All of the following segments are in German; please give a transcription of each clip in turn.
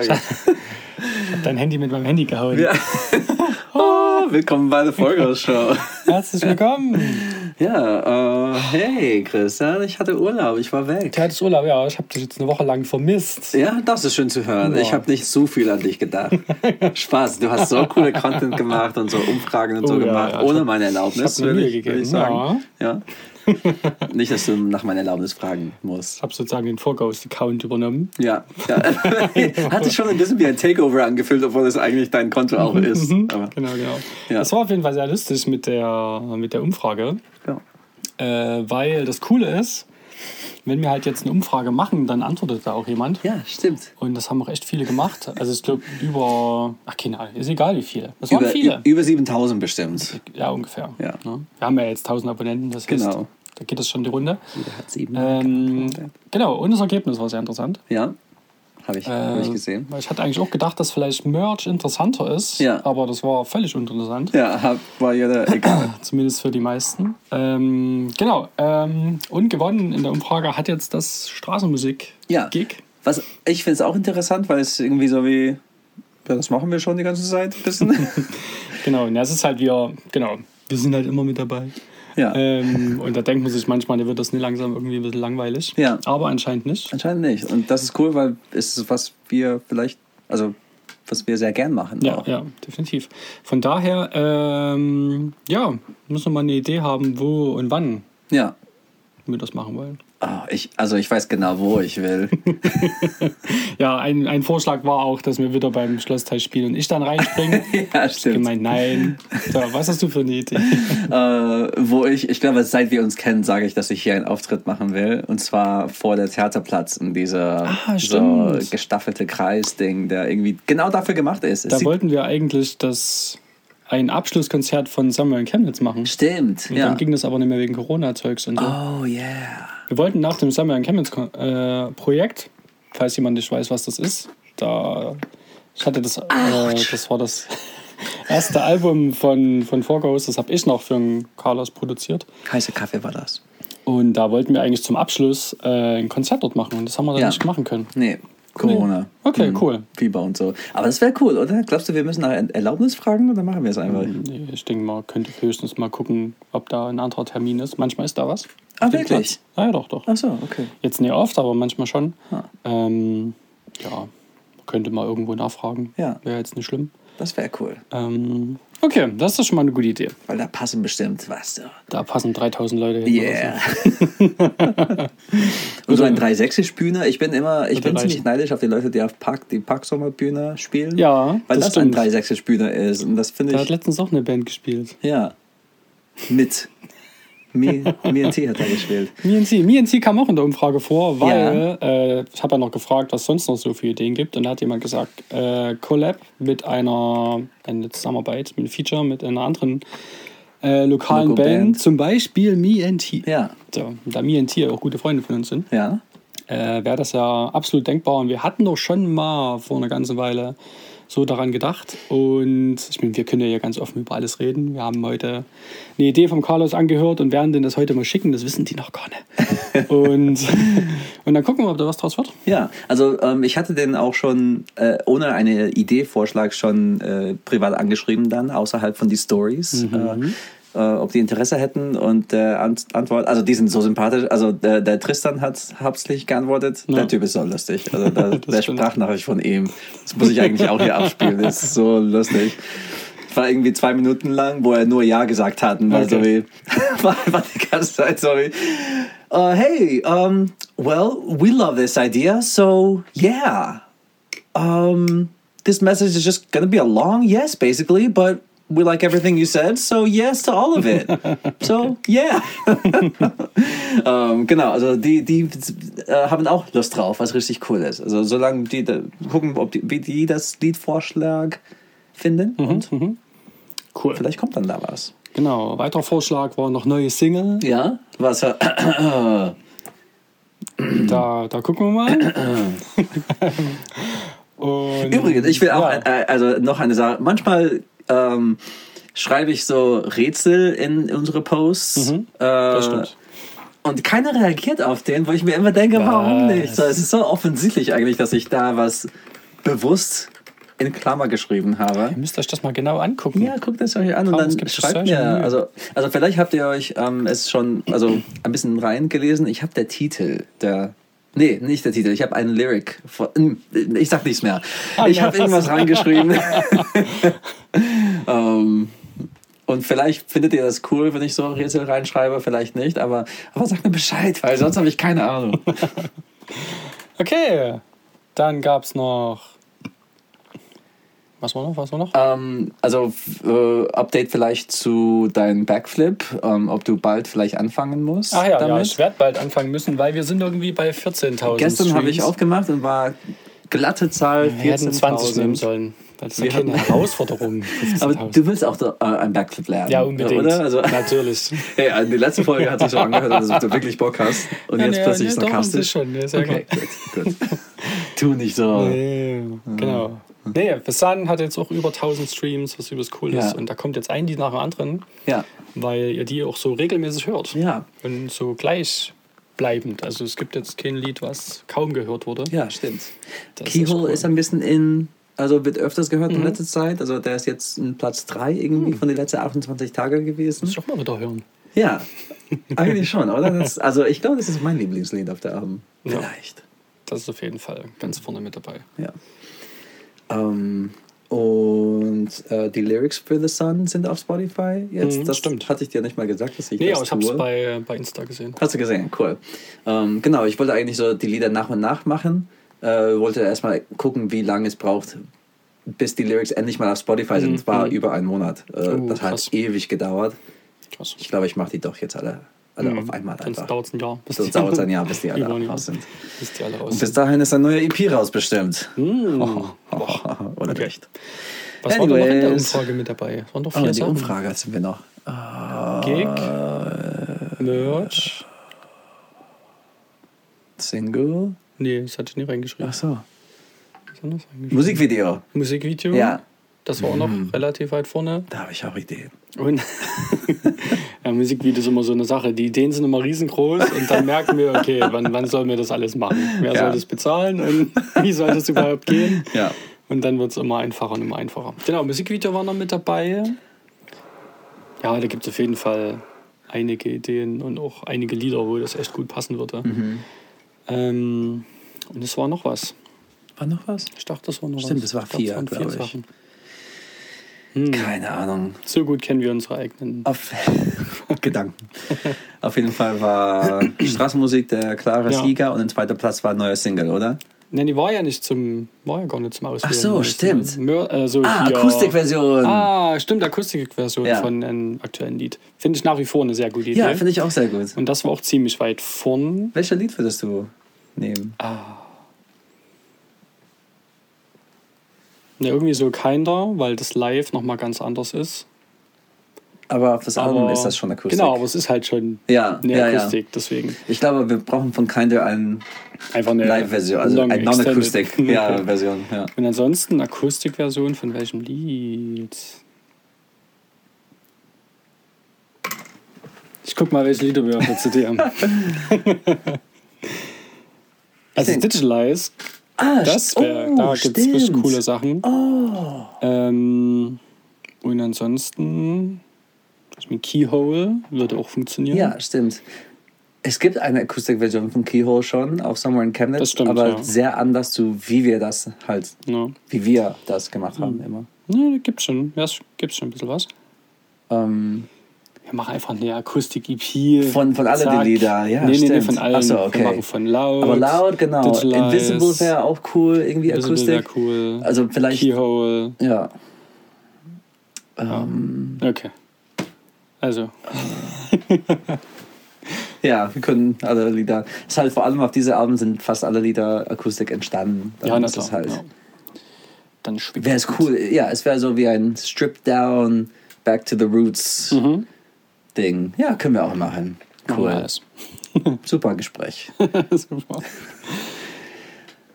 Ich hab dein Handy mit meinem Handy gehauen. Ja. oh, willkommen bei der Vollgas-Show. Herzlich willkommen. Ja, äh, hey Christian, ich hatte Urlaub, ich war weg. Du hattest Urlaub, ja. Ich habe dich jetzt eine Woche lang vermisst. Ja, das ist schön zu hören. Ja. Ich habe nicht so viel an dich gedacht. Spaß, du hast so coole Content gemacht und so Umfragen und so Oh ja, gemacht, ja, ohne meine ich Erlaubnis, mir Mühe ich, gegeben, ich sagen. Ja. nicht, dass du nach meiner Erlaubnis fragen musst. Ich habe sozusagen den Vorghost-Account übernommen. Ja, ja. hat sich schon ein bisschen wie ein Takeover angefühlt, obwohl es eigentlich dein Konto auch ist. Aber, Genau, genau. Ja. Das war auf jeden Fall sehr lustig mit der, mit der Umfrage. ja. Äh, weil das Coole ist, wenn wir halt jetzt eine Umfrage machen, dann antwortet da auch jemand. ja, stimmt. Und das haben auch echt viele gemacht. Also ich glaube über, ach keine Ahnung, ist egal wie viele. Das waren Über, viele. über 7000 bestimmt. Ja, ungefähr. Ja. Ne? Wir haben ja jetzt 1000 Abonnenten, das heißt, Genau. Da geht das schon die Runde. Jeder hat sieben. Ähm, genau, und das Ergebnis war sehr interessant. ja, habe ich, hab ich Äh, gesehen. Ich hatte eigentlich auch gedacht, dass vielleicht Merch interessanter ist, Ja. aber das war völlig uninteressant. Ja, war jeder egal. Zumindest für die meisten. Ähm, genau. Ähm, und gewonnen in der Umfrage hat jetzt das Straßenmusik-Gig. Ja. Was ich finde es auch interessant, weil es irgendwie so wie, ja, das machen wir schon die ganze Zeit ein bisschen. Genau, und das ist halt wir, genau, wir sind halt immer mit dabei. Ja, Ähm, und da denkt man sich manchmal, da wird das nicht langsam irgendwie ein bisschen langweilig. Ja. Aber anscheinend nicht. anscheinend nicht. Und das ist cool, weil es ist was wir vielleicht, also was wir sehr gern machen. Ja, auch. ja, definitiv. Von daher, ähm, ja, müssen wir mal eine Idee haben, wo und wann ja. wir das machen wollen. Ah, ich, also ich weiß genau, wo ich will. Ja, ein, ein Vorschlag war auch, dass wir wieder beim Schlossteil spielen und ich dann reinspringe. ja, Ich stimmt. gemeint, nein. So, was hast du für eine Idee? Äh, wo ich, ich glaube, seit wir uns kennen, sage ich, dass ich hier einen Auftritt machen will. Und zwar vor der Theaterplatz in dieser Ah, so gestaffelte Kreisding, der irgendwie genau dafür gemacht ist. Es Da wollten wir eigentlich das ein Abschlusskonzert von Samuel Chemnitz machen. Stimmt, Und ja. dann ging das aber nicht mehr wegen Corona-Zeugs und so. Oh yeah. Wir wollten nach dem Samuel Chemnitz äh, Projekt, falls jemand nicht weiß, was das ist, da ich hatte das, äh, das war das erste Album von von Forghost, das habe ich noch für einen Carlos produziert. Heiße Kaffee war das. Und da wollten wir eigentlich zum Abschluss äh, ein Konzert dort machen und das haben wir dann Ja. nicht machen können. Nee, Corona. Okay, Hm, cool. Fieber und so. Aber das wäre cool, oder? Glaubst du, wir müssen nach Erlaubnis fragen oder machen wir es einfach? Nee, Ich denke, man könnte höchstens mal gucken, ob da ein anderer Termin ist. Manchmal ist da was. Ah, wirklich? Platz. Ja, ja, doch, doch. Ach so, okay. Jetzt nicht oft, aber manchmal schon. Ah. Ähm, ja, könnte mal irgendwo nachfragen. Ja. Wäre jetzt nicht schlimm. Das wäre cool. Ähm, okay, das ist schon mal eine gute Idee. Weil da passen bestimmt, weißt du. Da passen 3000 Leute hin. Yeah. und so ein 3-6-Bühne. Ich bin immer, ich bin ziemlich neidisch auf die Leute, die auf Park, die Parksommerbühne spielen. Ja, Weil das das, ein stimmt. 3-6-Bühne ist. Und das finde Da hat ich, letztens auch eine Band gespielt. ja. Mit. Me, Me and T hat da gespielt. MNC. MNC kam auch in der Umfrage vor, weil äh, ich habe ja noch gefragt, was sonst noch so für Ideen gibt. Und da hat jemand gesagt, äh, Collab mit einer, eine Zusammenarbeit, mit einem Feature mit einer anderen äh, lokalen Band, Band. zum Beispiel MeNT. Ja. So, da MeNT auch gute Freunde von uns sind, Ja. äh, wäre das ja absolut denkbar. Und wir hatten doch schon mal vor einer ganzen Weile so daran gedacht. Und ich meine, wir können ja ganz offen über alles reden. Wir haben heute eine Idee vom Carlos angehört und werden denen das heute mal schicken. Das wissen die noch gar nicht. und, und dann gucken wir, ob da was draus wird. Ja, also ähm, ich hatte den auch schon äh, ohne eine Idee-Vorschlag schon äh, privat angeschrieben dann, außerhalb von die Stories. Äh, äh, ob die Interesse hätten und der Ant Antwort, also die sind so sympathisch, also der, der Tristan hat hauptsächlich geantwortet, Ja. der Typ ist so lustig, also der, der. Sprachnachricht von ihm, das muss ich eigentlich auch hier abspielen, das ist so lustig. War irgendwie zwei Minuten lang, wo er nur Ja gesagt hat und war so Okay. wie, war, war die ganze Zeit so wie, uh, hey, um, well, we love this idea, so yeah. Um, this message is just gonna be a long yes, basically, but we like everything you said, so yes to all of it. so yeah. ähm, genau, also die, die äh, haben auch Lust drauf, was richtig cool ist. Also solange die da, gucken, ob die, wie die das Liedvorschlag finden und Cool. vielleicht kommt dann da was. Genau. Weiterer Vorschlag war noch neue Single. Ja, was äh, Da, da gucken wir mal. Und, Übrigens, ich will auch ja. äh, also noch eine Sache. Manchmal ähm, schreibe ich so Rätsel in unsere Posts. Mhm, das stimmt. Und keiner reagiert auf den, wo ich mir immer denke, warum Was? nicht? So, es ist so offensichtlich eigentlich, dass ich da was bewusst in Klammer geschrieben habe. Ihr müsst euch das mal genau angucken. Ja, guckt es euch an und Kaum, es dann schreibt mir. Mühe. Also, also vielleicht habt ihr euch ähm, es schon also ein bisschen reingelesen. Ich habe der Titel, der Nee, nicht der Titel. Ich habe einen Lyric. Von, ich sag nichts mehr. Ich ja. habe irgendwas reingeschrieben. ähm, und vielleicht findet ihr das cool, wenn ich so Rätsel reinschreibe, vielleicht nicht. Aber, aber sagt mir Bescheid, weil sonst habe ich keine Ahnung. Okay, dann gab es noch. Was war noch? Was war noch? Ähm, also äh, Update vielleicht zu deinem Backflip, ähm, ob du bald vielleicht anfangen musst. Ach ja, damit. ja, ich werde bald anfangen müssen, weil wir sind irgendwie bei 14.000 Gestern habe ich aufgemacht und war glatte Zahl Wir hätten 20 nehmen 14.000. sollen. Das ist Wir ja keine Herausforderung. Aber 15.000. du willst auch äh, ein Backflip lernen. ja, unbedingt. Oder? Also, Natürlich. hey, die letzte Folge hat sich so angehört, dass du wirklich Bock hast. Und jetzt Ja, plötzlich doch, sarkastisch. das schon, ja, okay, gut, gut. tu nicht so. Nee, genau. Nee, Besan hat jetzt auch über 1000 Streams, was übelst cool Ja. ist. Und da kommt jetzt ein Lied nach dem anderen, Ja, weil ihr die auch so regelmäßig hört. ja, Und so gleichbleibend. Also es gibt jetzt kein Lied, was kaum gehört wurde. ja, stimmt. Das ist Keyhole cool. Mhm. ist ein bisschen in, also wird öfters gehört in letzter Zeit. Also der ist jetzt in Platz 3 irgendwie von den letzten 28 Tagen gewesen. Muss ich doch mal wieder hören. Ja, eigentlich schon, oder? Das, also ich glaube, das ist mein Lieblingslied auf der Album. Ja. Vielleicht. Das ist auf jeden Fall ganz vorne mit dabei. Ja. Ähm, und äh, die Lyrics für The Sun sind auf Spotify jetzt. Mhm, das stimmt. hatte ich dir nicht mal gesagt, dass ich Nee, das aber ich habe es bei, bei Insta gesehen. Hast du gesehen, cool. Ähm, genau, ich wollte eigentlich so die Lieder nach und nach machen. Äh, wollte erstmal gucken, wie lange es braucht, bis die Lyrics endlich mal auf Spotify sind. War über einen Monat. Äh, Mhm. Oh, das hat krass. ewig gedauert. Krass. Ich glaube, ich mache die doch jetzt alle, alle auf einmal Sonst einfach. dauert es ein Jahr. Bis Sonst die- dauert es ein Jahr, bis die alle Jahr. raus sind. Bis die alle raus Und bis dahin ist ein neuer EP rausbestimmt. Mm. Oder Okay. recht. Was war denn noch in der Anyways. Umfrage mit dabei? Es waren doch Oh, vier die Sachen. Umfrage sind wir noch. Gig, Merch. Single. Nee, das hatte ich nie reingeschrieben. Ach so. Musikvideo. Musikvideo. Ja. Das war auch noch relativ weit vorne. Da habe ich auch Ideen. Und ja, Musikvideo ist immer so eine Sache. Die Ideen sind immer riesengroß und dann merken wir, okay, wann, wann sollen wir das alles machen? Wer Ja. soll das bezahlen und wie soll das überhaupt gehen? Ja. Und dann wird es immer einfacher und immer einfacher. Genau, Musikvideo war noch mit dabei. Ja, da gibt es auf jeden Fall einige Ideen und auch einige Lieder, wo das echt gut passen würde. Mhm. Ähm, und es war noch was. War noch was? Ich dachte, das war noch Stimmt, was. es war Ich glaub, vier, waren glaub ich. Sachen. Keine Ahnung. So gut kennen wir unsere eigenen. Auf Gedanken. Auf jeden Fall war Straßenmusik der klare Ja. Sieger und ein zweiter Platz war ein neuer Single, oder? Nein, die war ja nicht zum, war ja gar nicht zum Auswählen. Ach so, stimmt. eine Mör, äh, so Ah, Akustikversion. Ah, stimmt, Akustikversion Ja. von einem aktuellen Lied. Finde ich nach wie vor eine sehr gute Idee. ja, finde ich auch sehr gut. Und das war auch ziemlich weit vorn. Welches Lied würdest du nehmen? Ja, irgendwie so Kinder, weil das live nochmal ganz anders ist. Aber auf das Album ist das schon Akustik. Genau, aber es ist halt schon Ja, eine ja, ja. Akustik, deswegen Ich glaube, wir brauchen von Kinder eine einfach eine Live-Version, also eine Non-Akustik extended. ja. Ja. Und ansonsten Akustikversion von welchem Lied? Ich guck mal, welche Lieder wir auf der CD haben. also Digitalize, Ah, das wär, oh, da gibt es richtig coole Sachen. Oh. Ähm, und ansonsten, ich mein, Keyhole würde auch funktionieren. Ja, stimmt. Es gibt eine Akustikversion von Keyhole schon auf Somewhere in Chemnitz, Das stimmt, aber ja. sehr anders zu wie wir das halt, Ja. wie wir das gemacht haben immer. Ja, da gibt's schon, ja, es gibt schon ein bisschen was. Ähm, Wir machen einfach eine Akustik-EP. Von- von alle die Lieder, ja, Nee, nee, nee, von allen. Ach so, okay. Wir machen von Loud. aber laut, genau. Digitalize, Invisible wäre auch cool, irgendwie Invisible Akustik. cool. Also vielleicht, Keyhole. ja. Okay. Also, Ja, wir können alle Lieder. Es ist halt vor allem auf diese Alben sind fast alle Lieder Akustik entstanden. Dann ja, na ist klar. halt. Ja. Dann Wäre es das cool. Ja, es wäre so wie ein Stripped Down, Back to the Roots Mhm. Ding. Ja, können wir auch machen. Cool. Super Gespräch. Super.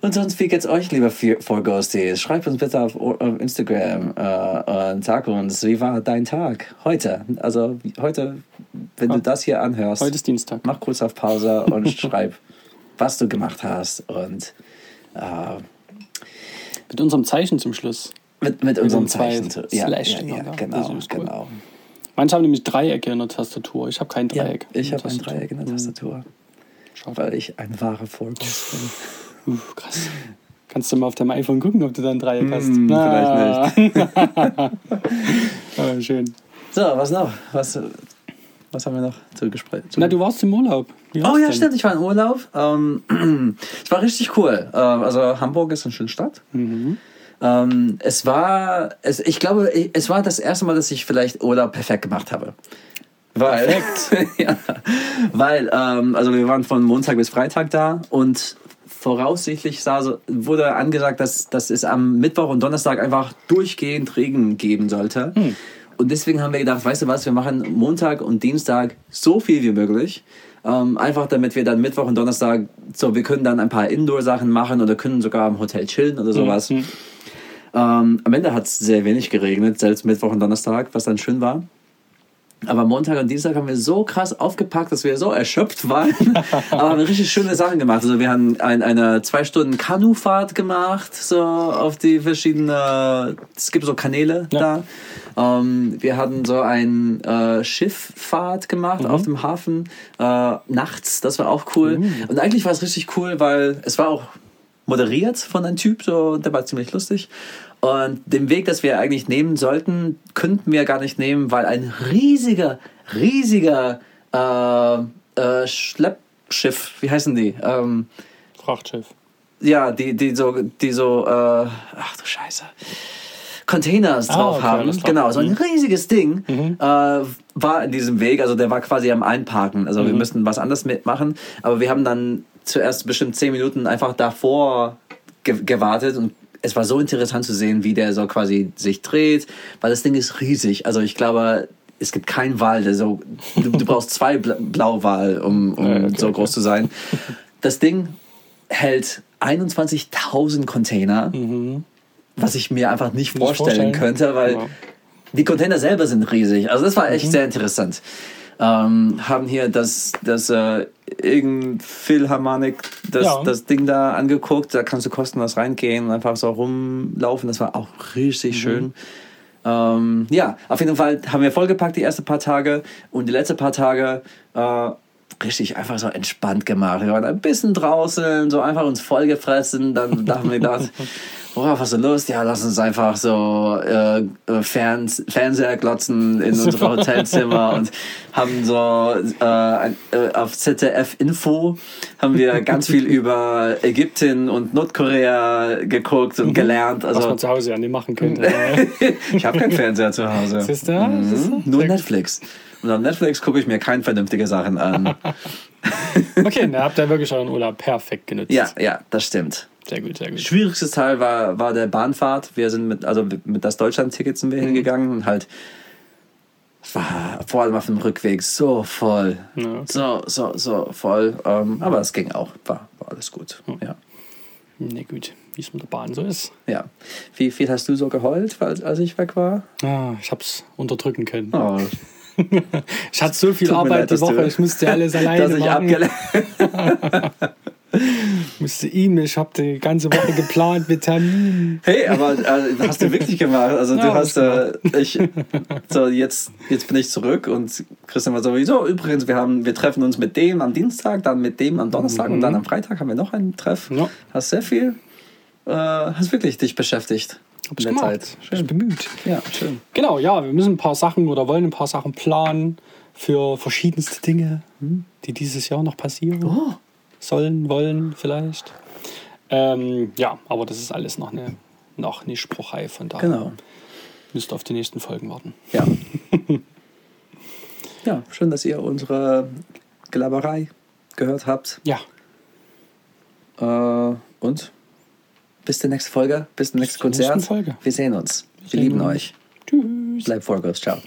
Und sonst, wie geht's euch, lieber Four Ghosties? Schreibt uns bitte auf, auf Instagram äh, und sag uns, wie war dein Tag heute? Also heute, wenn du das hier anhörst, Heute ist Dienstag. mach kurz auf Pause und schreib, was du gemacht hast. Und äh, Mit unserem Zeichen zum Schluss. Mit, mit unserem den zwei Zeichen. zu- Ja, Slash ja, ja, genau, cool. genau. Manche haben nämlich Dreiecke in der Tastatur. Ich habe kein Ja, Dreieck. ich in der habe ein. Dreieck in der Tastatur, Schade. weil ich ein wahrer Vollgas bin. Uh, krass. Kannst du mal auf deinem iPhone gucken, ob du da ein Dreieck hast? Hm, vielleicht nicht. oh, schön. So, was noch? Was, was haben wir noch zu Gespräch? zu- Na, du warst im Urlaub. Oh ja, denn? stimmt, ich war in Urlaub. Ähm, es war richtig cool. Ähm, also Hamburg ist eine schöne Stadt. Mhm. Ähm, es war, es, ich glaube, es war das erste Mal, dass ich vielleicht Urlaub perfekt gemacht habe. Weil, perfekt. ja, weil, ähm, also wir waren von Montag bis Freitag da und voraussichtlich sah wurde angesagt, dass, dass es am Mittwoch und Donnerstag einfach durchgehend Regen geben sollte. Und deswegen haben wir gedacht, weißt du was, wir machen Montag und Dienstag so viel wie möglich. Ähm, einfach damit wir dann Mittwoch und Donnerstag, so wir können dann ein paar Indoor-Sachen machen oder können sogar im Hotel chillen oder sowas. Ähm, am Ende hat es sehr wenig geregnet, selbst Mittwoch und Donnerstag, was dann schön war. Aber Montag und Dienstag haben wir so krass aufgepackt, dass wir so erschöpft waren. Aber haben richtig schöne Sachen gemacht. Also wir haben ein, eine zwei Stunden Kanufahrt gemacht, so auf die verschiedenen, es gibt so Kanäle Ja. da. Ähm, wir hatten so ein äh, Schifffahrt gemacht auf dem Hafen äh, nachts. Das war auch cool. Und eigentlich war es richtig cool, weil es war auch moderiert von einem Typ, so, der war ziemlich lustig. Und den Weg, das wir eigentlich nehmen sollten, könnten wir gar nicht nehmen, weil ein riesiger, riesiger äh, äh, Schleppschiff, wie heißen die? Ähm, Frachtschiff. ja, die, die so, die so, äh, ach du Scheiße. Containers Ah, drauf okay, haben. Genau, so ein Mhm. riesiges Ding äh, war in diesem Weg. Also der war quasi am Einparken. Also wir Mhm. müssten was anderes mitmachen. Aber wir haben dann zuerst bestimmt zehn Minuten einfach davor ge gewartet und es war so interessant zu sehen, wie der so quasi sich dreht, weil das Ding ist riesig. Also ich glaube, es gibt keinen Wal, der so. Du, du brauchst zwei Bla Blauwal, um, um Ja, okay, so okay. groß zu sein. Das Ding hält 21.000 Container, was ich mir einfach nicht vorstellen, vorstellen. könnte, weil Ja. die Container selber sind riesig. Also das war echt sehr interessant. Ähm, haben hier das, das äh, irgendein Philharmonic, das, Ja. das Ding da angeguckt. Da kannst du kostenlos reingehen und einfach so rumlaufen. Das war auch richtig schön. Ähm, ja, auf jeden Fall haben wir vollgepackt die ersten paar Tage und die letzten paar Tage äh, richtig einfach so entspannt gemacht. Wir waren ein bisschen draußen, so einfach uns vollgefressen. Dann da haben wir gedacht, worauf hast du Lust? Ja, lass uns einfach so äh, äh, Ferns Fernseher glotzen in unserem Hotelzimmer und haben so äh, äh, auf ZDF Info haben wir ganz viel über Ägypten und Nordkorea geguckt und gelernt. Was Also man zu Hause ja nicht machen könnte. ich habe keinen Fernseher zu Hause. Du? Mhm. Nur Netflix. Und auf Netflix gucke ich mir keine vernünftige Sachen an. Okay, da habt ihr wirklich euren Urlaub perfekt genutzt. ja, ja, das stimmt. Sehr gut, sehr gut. Schwierigstes Teil war, war der Bahnfahrt. Wir sind mit, also mit das Deutschland-Ticket sind wir Mhm. hingegangen und halt war vor allem auf dem Rückweg so voll. Ja, okay. So, so, so voll. Ähm, aber es ging auch. War, war alles gut. Ja. Na gut, wie es mit der Bahn so ist. ja. Wie viel hast du so geheult, als, als ich weg war? Ah, ich hab's unterdrücken können. Oh, Ich hatte so viel Tut Arbeit leid, die Woche, ich musste alles alleine dass ich machen. Ich musste ihm, ich habe die ganze Woche geplant mit Terminen. Hey, aber äh, hast du wirklich gemacht. Also Ja, du hast, äh, ich, so jetzt, jetzt bin ich zurück und Christian war sowieso, übrigens, wir haben, wir treffen uns mit dem am Dienstag, dann mit dem am Donnerstag und dann am Freitag haben wir noch einen Treff. Ja. Hast sehr viel, äh, hast wirklich dich beschäftigt Hab ich in der gemacht. Zeit. Ich bin bemüht. Ja, schön. Genau, ja, wir müssen ein paar Sachen oder wollen ein paar Sachen planen für verschiedenste Dinge, die dieses Jahr noch passieren Oh. sollen, wollen vielleicht. Ähm, ja, aber das ist alles noch eine, noch eine Spruchreihe, von daher Genau. müsst ihr auf die nächsten Folgen warten. Ja. ja, schön, dass ihr unsere Gelaberei gehört habt. Ja, Äh, und bis zur nächsten Folge, bis zum nächsten zur nächsten Konzert. Folge. Wir sehen uns. Wir sehen lieben uns. euch. tschüss. Bleibt Vollgas. Ciao.